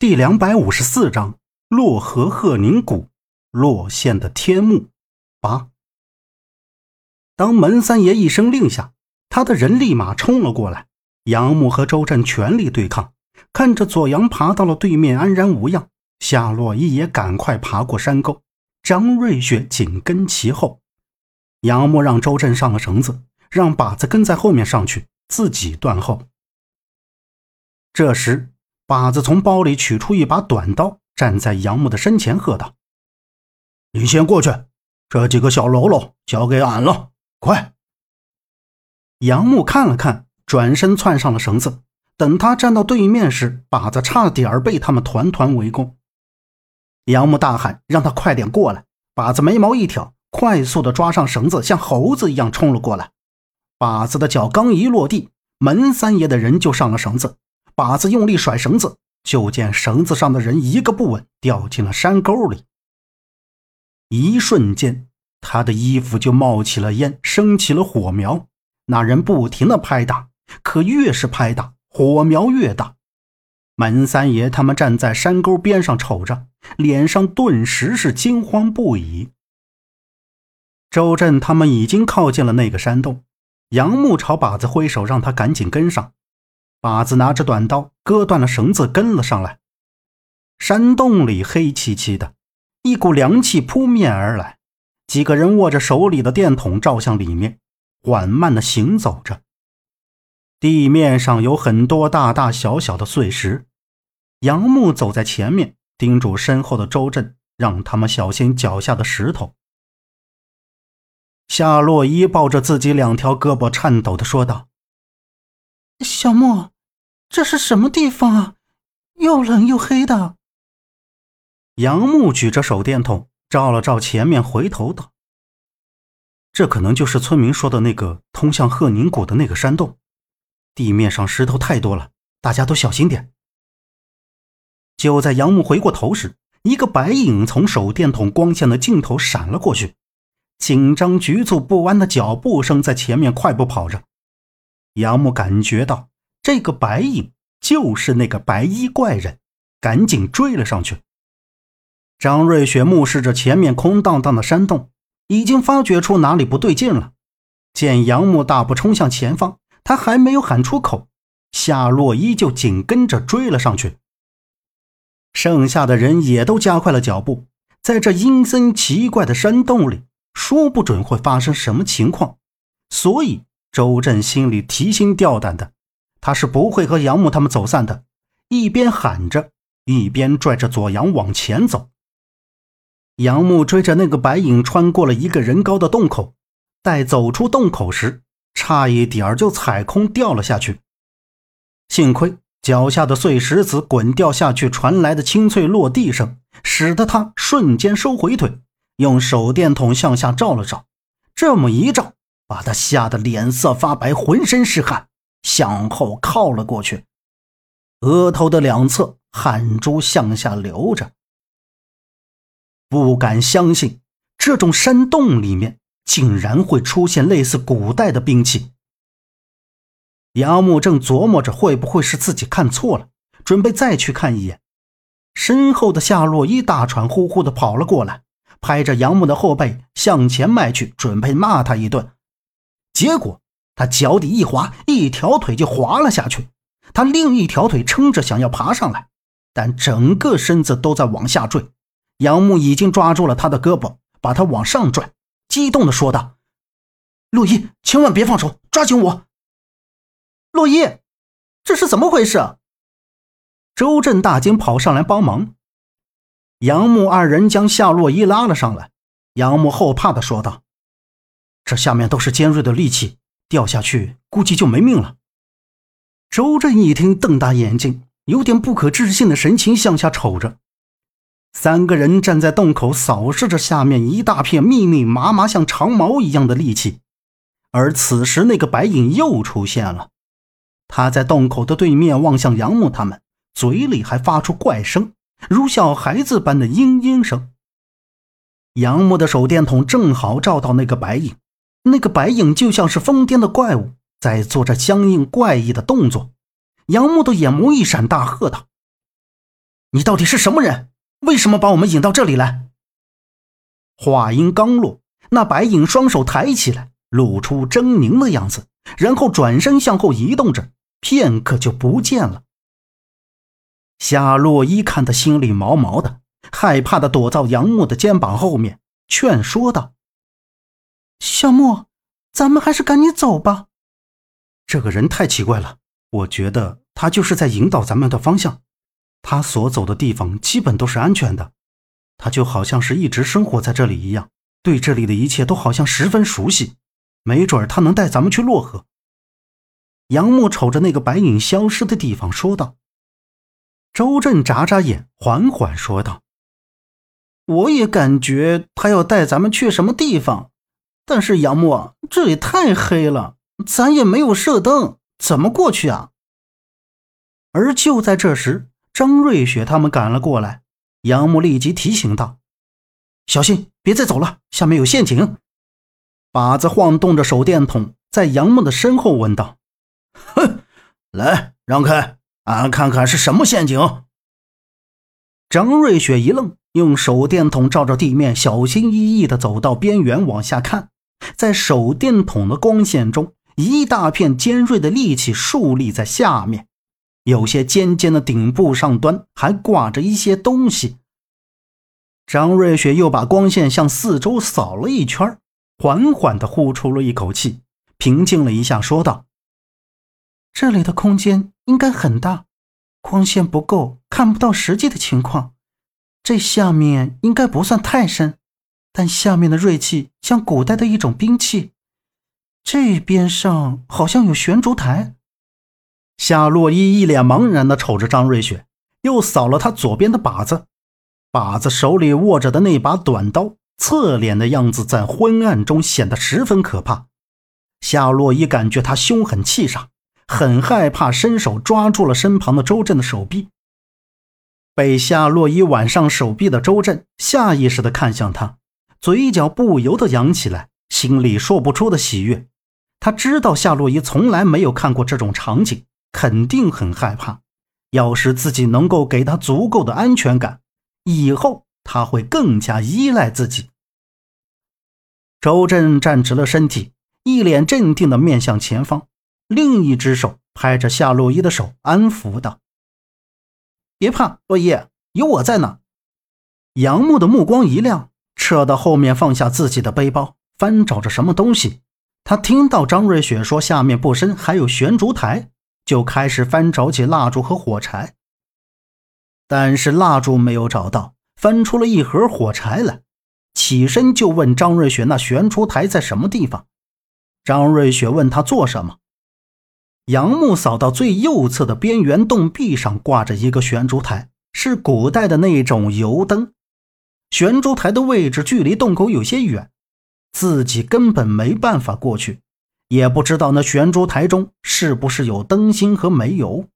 第两百五十四章洛河鹤宁谷洛县的天幕八。当门三爷一声令下，他的人立马冲了过来。杨木和周震全力对抗，看着左阳爬到了对面安然无恙，夏洛伊也赶快爬过山沟，张瑞雪紧跟其后。杨木让周震上了绳子，让靶子跟在后面上去，自己断后。这时。靶子从包里取出一把短刀，站在杨木的身前，喝道：“你先过去，这几个小喽啰交给俺了，快！”杨木看了看，转身窜上了绳子。等他站到对面时，靶子差点被他们团团围攻。杨木大喊：“让他快点过来！”靶子眉毛一挑，快速的抓上绳子，像猴子一样冲了过来。靶子的脚刚一落地，门三爷的人就上了绳子。靶子用力甩绳子，就见绳子上的人一个不稳，掉进了山沟里。一瞬间，他的衣服就冒起了烟，升起了火苗。那人不停的拍打，可越是拍打，火苗越大。门三爷他们站在山沟边上瞅着，脸上顿时是惊慌不已。周震他们已经靠近了那个山洞，杨木朝靶子挥手，让他赶紧跟上。靶子拿着短刀割断了绳子，跟了上来。山洞里黑漆漆的，一股凉气扑面而来。几个人握着手里的电筒照向里面，缓慢地行走着。地面上有很多大大小小的碎石。杨木走在前面，叮嘱身后的周震，让他们小心脚下的石头。夏洛伊抱着自己两条胳膊，颤抖地说道。小莫，这是什么地方啊？又冷又黑的。杨木举着手电筒照了照前面，回头道：“这可能就是村民说的那个通向鹤宁谷的那个山洞。地面上石头太多了，大家都小心点。”就在杨木回过头时，一个白影从手电筒光线的尽头闪了过去，紧张、局促、不安的脚步声在前面快步跑着。杨木感觉到这个白影就是那个白衣怪人，赶紧追了上去。张瑞雪目视着前面空荡荡的山洞，已经发觉出哪里不对劲了。见杨木大步冲向前方，他还没有喊出口，夏洛依就紧跟着追了上去。剩下的人也都加快了脚步，在这阴森奇怪的山洞里，说不准会发生什么情况，所以。周震心里提心吊胆的，他是不会和杨木他们走散的。一边喊着，一边拽着左阳往前走。杨木追着那个白影穿过了一个人高的洞口，待走出洞口时，差一点就踩空掉了下去。幸亏脚下的碎石子滚掉下去传来的清脆落地声，使得他瞬间收回腿，用手电筒向下照了照。这么一照。把他吓得脸色发白，浑身是汗，向后靠了过去，额头的两侧汗珠向下流着。不敢相信，这种山洞里面竟然会出现类似古代的兵器。杨木正琢磨着会不会是自己看错了，准备再去看一眼，身后的夏洛伊大喘呼呼的跑了过来，拍着杨木的后背向前迈去，准备骂他一顿。结果他脚底一滑，一条腿就滑了下去。他另一条腿撑着，想要爬上来，但整个身子都在往下坠。杨木已经抓住了他的胳膊，把他往上拽，激动地说道：“洛伊，千万别放手，抓紧我！”洛伊，这是怎么回事？周震大惊，跑上来帮忙。杨木二人将夏洛伊拉了上来。杨木后怕地说道。这下面都是尖锐的利器，掉下去估计就没命了。周震一听，瞪大眼睛，有点不可置信的神情向下瞅着。三个人站在洞口，扫视着下面一大片密密麻麻像长矛一样的利器。而此时，那个白影又出现了，他在洞口的对面望向杨木他们，嘴里还发出怪声，如小孩子般的嘤嘤声。杨木的手电筒正好照到那个白影。那个白影就像是疯癫的怪物，在做着僵硬怪异的动作。杨木的眼眸一闪，大喝道：“你到底是什么人？为什么把我们引到这里来？”话音刚落，那白影双手抬起来，露出狰狞的样子，然后转身向后移动着，片刻就不见了。夏洛伊看得心里毛毛的，害怕的躲到杨木的肩膀后面，劝说道：“小莫，咱们还是赶紧走吧。这个人太奇怪了，我觉得他就是在引导咱们的方向。他所走的地方基本都是安全的，他就好像是一直生活在这里一样，对这里的一切都好像十分熟悉。没准他能带咱们去洛河。”杨木瞅着那个白影消失的地方说道。周震眨眨眼，缓缓说道：“我也感觉他要带咱们去什么地方，但是杨木，这里太黑了，咱也没有射灯，怎么过去啊？”而就在这时，张瑞雪他们赶了过来，杨木立即提醒道：“小心，别再走了，下面有陷阱。”靶子晃动着手电筒，在杨木的身后问道：“哼，来，让开。”俺看看是什么陷阱。张瑞雪一愣，用手电筒照着地面，小心翼翼地走到边缘往下看。在手电筒的光线中，一大片尖锐的利器竖立在下面，有些尖尖的顶部上端还挂着一些东西。张瑞雪又把光线向四周扫了一圈，缓缓地呼出了一口气，平静了一下，说道：“这里的空间。”应该很大，光线不够，看不到实际的情况。这下面应该不算太深，但下面的锐器像古代的一种兵器。这边上好像有悬烛台。夏洛伊一脸茫然地瞅着张瑞雪，又扫了他左边的靶子，靶子手里握着的那把短刀，侧脸的样子在昏暗中显得十分可怕。夏洛伊感觉他凶狠气煞。很害怕，伸手抓住了身旁的周震的手臂。被夏洛伊挽上手臂的周震下意识地看向他，嘴角不由得扬起来，心里说不出的喜悦。他知道夏洛伊从来没有看过这种场景，肯定很害怕。要是自己能够给他足够的安全感，以后他会更加依赖自己。周震站直了身体，一脸镇定地面向前方。另一只手拍着夏洛伊的手，安抚道：“别怕，洛伊，有我在呢。”杨木的目光一亮，撤到后面，放下自己的背包，翻找着什么东西。他听到张瑞雪说下面不深，还有悬烛台，就开始翻找起蜡烛和火柴。但是蜡烛没有找到，翻出了一盒火柴来，起身就问张瑞雪：“那悬烛台在什么地方？”张瑞雪问他做什么。杨木扫到最右侧的边缘洞壁上，挂着一个悬烛台，是古代的那种油灯。悬烛台的位置距离洞口有些远，自己根本没办法过去，也不知道那悬烛台中是不是有灯芯和煤油。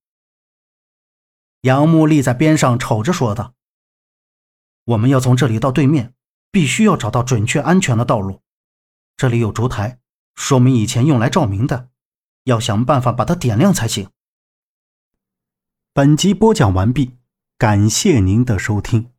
杨木立在边上瞅着说道：“我们要从这里到对面，必须要找到准确安全的道路。这里有烛台，说明以前用来照明的。”要想办法把它点亮才行。本集播讲完毕，感谢您的收听。